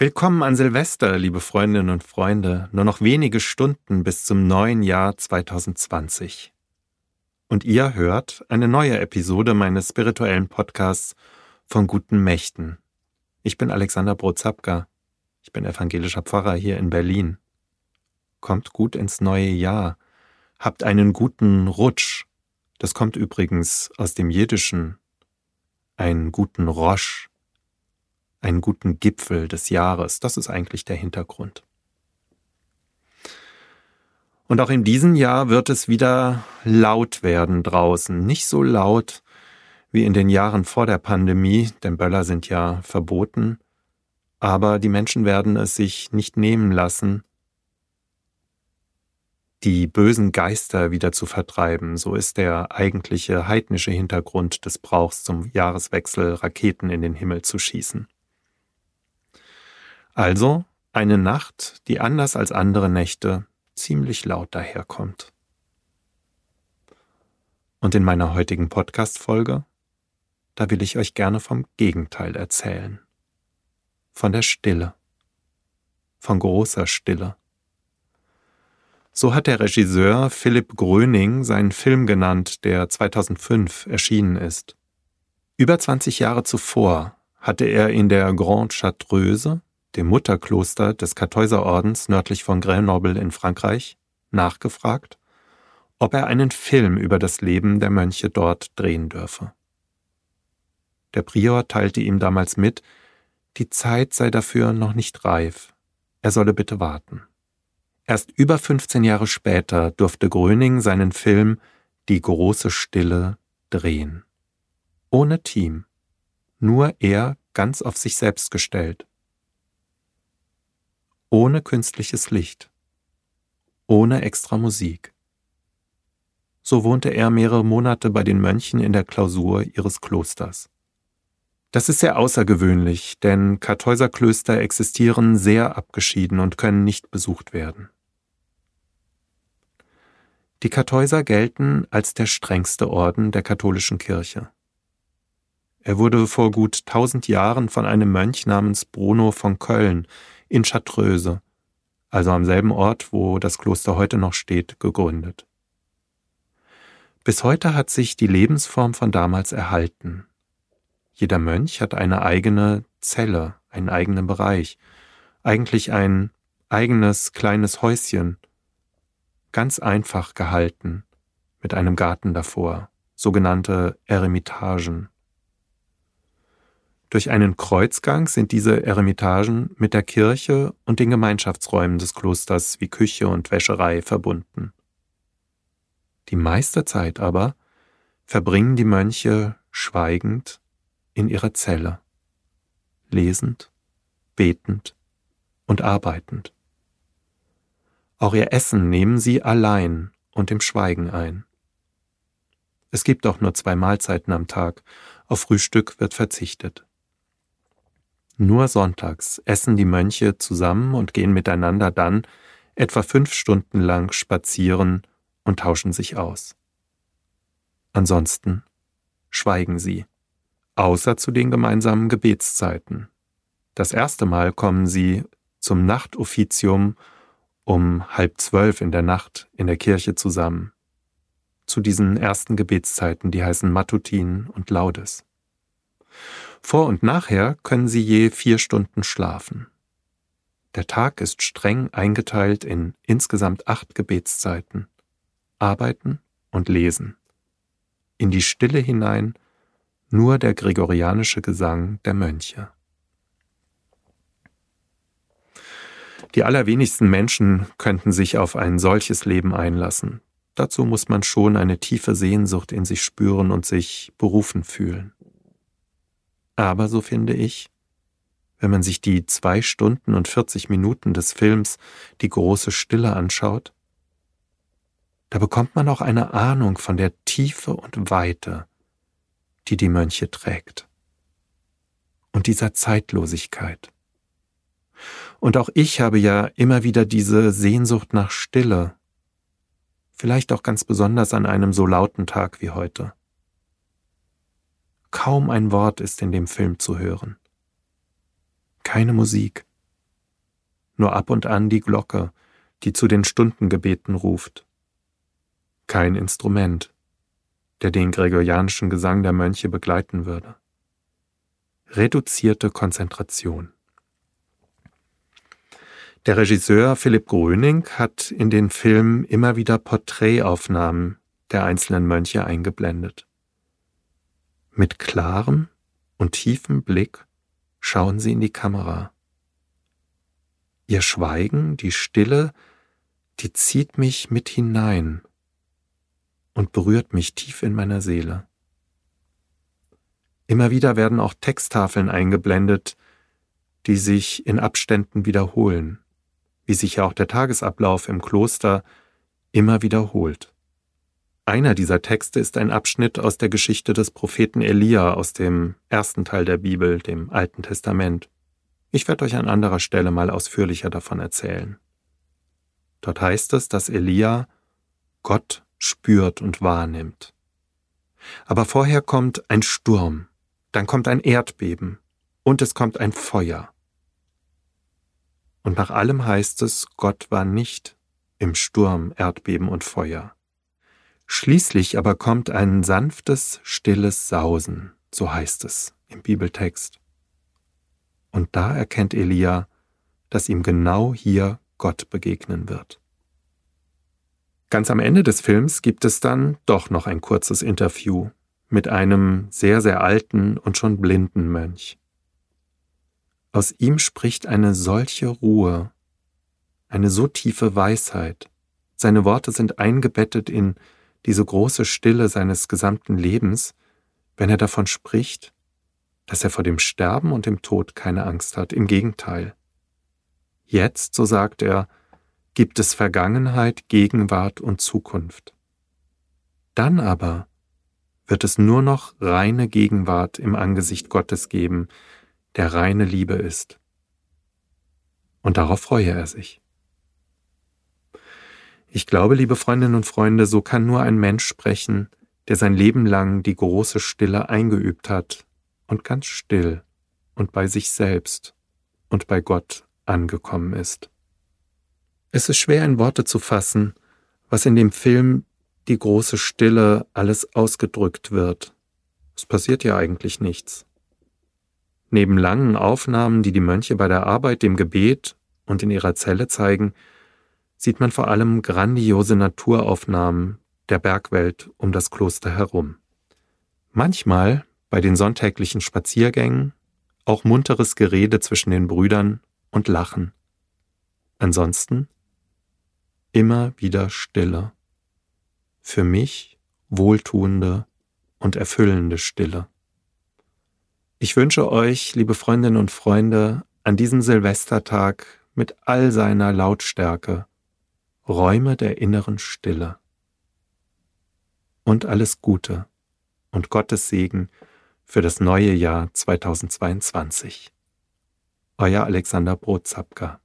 Willkommen an Silvester, liebe Freundinnen und Freunde. Nur noch wenige Stunden bis zum neuen Jahr 2020. Und ihr hört eine neue Episode meines spirituellen Podcasts von guten Mächten. Ich bin Alexander Brozapka. Ich bin evangelischer Pfarrer hier in Berlin. Kommt gut ins neue Jahr. Habt einen guten Rutsch. Das kommt übrigens aus dem Jiddischen. Einen guten Rosch einen guten Gipfel des Jahres. Das ist eigentlich der Hintergrund. Und auch in diesem Jahr wird es wieder laut werden draußen. Nicht so laut wie in den Jahren vor der Pandemie, denn Böller sind ja verboten. Aber die Menschen werden es sich nicht nehmen lassen, die bösen Geister wieder zu vertreiben. So ist der eigentliche heidnische Hintergrund des Brauchs zum Jahreswechsel, Raketen in den Himmel zu schießen. Also eine Nacht, die anders als andere Nächte ziemlich laut daherkommt. Und in meiner heutigen Podcast-Folge, da will ich euch gerne vom Gegenteil erzählen. Von der Stille. Von großer Stille. So hat der Regisseur Philipp Gröning seinen Film genannt, der 2005 erschienen ist. Über 20 Jahre zuvor hatte er in der Grande Chartreuse dem Mutterkloster des Kartäuserordens nördlich von Grenoble in Frankreich, nachgefragt, ob er einen Film über das Leben der Mönche dort drehen dürfe. Der Prior teilte ihm damals mit, die Zeit sei dafür noch nicht reif, er solle bitte warten. Erst über 15 Jahre später durfte Gröning seinen Film Die große Stille drehen. Ohne Team, nur er ganz auf sich selbst gestellt ohne künstliches Licht, ohne extra Musik. So wohnte er mehrere Monate bei den Mönchen in der Klausur ihres Klosters. Das ist sehr außergewöhnlich, denn Kartäuserklöster existieren sehr abgeschieden und können nicht besucht werden. Die Kartäuser gelten als der strengste Orden der katholischen Kirche. Er wurde vor gut tausend Jahren von einem Mönch namens Bruno von Köln in Chartreuse, also am selben Ort, wo das Kloster heute noch steht, gegründet. Bis heute hat sich die Lebensform von damals erhalten. Jeder Mönch hat eine eigene Zelle, einen eigenen Bereich, eigentlich ein eigenes kleines Häuschen, ganz einfach gehalten, mit einem Garten davor, sogenannte Eremitagen. Durch einen Kreuzgang sind diese Eremitagen mit der Kirche und den Gemeinschaftsräumen des Klosters wie Küche und Wäscherei verbunden. Die meiste Zeit aber verbringen die Mönche schweigend in ihrer Zelle, lesend, betend und arbeitend. Auch ihr Essen nehmen sie allein und im Schweigen ein. Es gibt auch nur zwei Mahlzeiten am Tag, auf Frühstück wird verzichtet. Nur sonntags essen die Mönche zusammen und gehen miteinander dann etwa fünf Stunden lang spazieren und tauschen sich aus. Ansonsten schweigen sie, außer zu den gemeinsamen Gebetszeiten. Das erste Mal kommen sie zum Nachtoffizium um halb zwölf in der Nacht in der Kirche zusammen. Zu diesen ersten Gebetszeiten, die heißen Matutin und Laudes. Vor und nachher können Sie je vier Stunden schlafen. Der Tag ist streng eingeteilt in insgesamt acht Gebetszeiten. Arbeiten und lesen. In die Stille hinein nur der gregorianische Gesang der Mönche. Die allerwenigsten Menschen könnten sich auf ein solches Leben einlassen. Dazu muss man schon eine tiefe Sehnsucht in sich spüren und sich berufen fühlen. Aber, so finde ich, wenn man sich die zwei Stunden und 40 Minuten des Films Die große Stille anschaut, da bekommt man auch eine Ahnung von der Tiefe und Weite, die die Mönche trägt. Und dieser Zeitlosigkeit. Und auch ich habe ja immer wieder diese Sehnsucht nach Stille, vielleicht auch ganz besonders an einem so lauten Tag wie heute. Kaum ein Wort ist in dem Film zu hören. Keine Musik, nur ab und an die Glocke, die zu den Stundengebeten ruft. Kein Instrument, der den gregorianischen Gesang der Mönche begleiten würde. Reduzierte Konzentration. Der Regisseur Philipp Gröning hat in den Film immer wieder Porträtaufnahmen der einzelnen Mönche eingeblendet. Mit klarem und tiefem Blick schauen sie in die Kamera. Ihr Schweigen, die Stille, die zieht mich mit hinein und berührt mich tief in meiner Seele. Immer wieder werden auch Texttafeln eingeblendet, die sich in Abständen wiederholen, wie sich ja auch der Tagesablauf im Kloster immer wiederholt. Einer dieser Texte ist ein Abschnitt aus der Geschichte des Propheten Elia aus dem ersten Teil der Bibel, dem Alten Testament. Ich werde euch an anderer Stelle mal ausführlicher davon erzählen. Dort heißt es, dass Elia Gott spürt und wahrnimmt. Aber vorher kommt ein Sturm, dann kommt ein Erdbeben und es kommt ein Feuer. Und nach allem heißt es, Gott war nicht im Sturm, Erdbeben und Feuer. Schließlich aber kommt ein sanftes, stilles Sausen, so heißt es im Bibeltext. Und da erkennt Elia, dass ihm genau hier Gott begegnen wird. Ganz am Ende des Films gibt es dann doch noch ein kurzes Interview mit einem sehr, sehr alten und schon blinden Mönch. Aus ihm spricht eine solche Ruhe, eine so tiefe Weisheit. Seine Worte sind eingebettet in diese große Stille seines gesamten Lebens, wenn er davon spricht, dass er vor dem Sterben und dem Tod keine Angst hat, im Gegenteil. Jetzt, so sagt er, gibt es Vergangenheit, Gegenwart und Zukunft. Dann aber wird es nur noch reine Gegenwart im Angesicht Gottes geben, der reine Liebe ist. Und darauf freue er sich. Ich glaube, liebe Freundinnen und Freunde, so kann nur ein Mensch sprechen, der sein Leben lang die große Stille eingeübt hat und ganz still und bei sich selbst und bei Gott angekommen ist. Es ist schwer in Worte zu fassen, was in dem Film die große Stille alles ausgedrückt wird. Es passiert ja eigentlich nichts. Neben langen Aufnahmen, die die Mönche bei der Arbeit, dem Gebet und in ihrer Zelle zeigen, sieht man vor allem grandiose Naturaufnahmen der Bergwelt um das Kloster herum. Manchmal, bei den sonntäglichen Spaziergängen, auch munteres Gerede zwischen den Brüdern und Lachen. Ansonsten immer wieder Stille. Für mich wohltuende und erfüllende Stille. Ich wünsche euch, liebe Freundinnen und Freunde, an diesem Silvestertag mit all seiner Lautstärke Räume der inneren Stille. Und alles Gute und Gottes Segen für das neue Jahr 2022. Euer Alexander Brotzapka.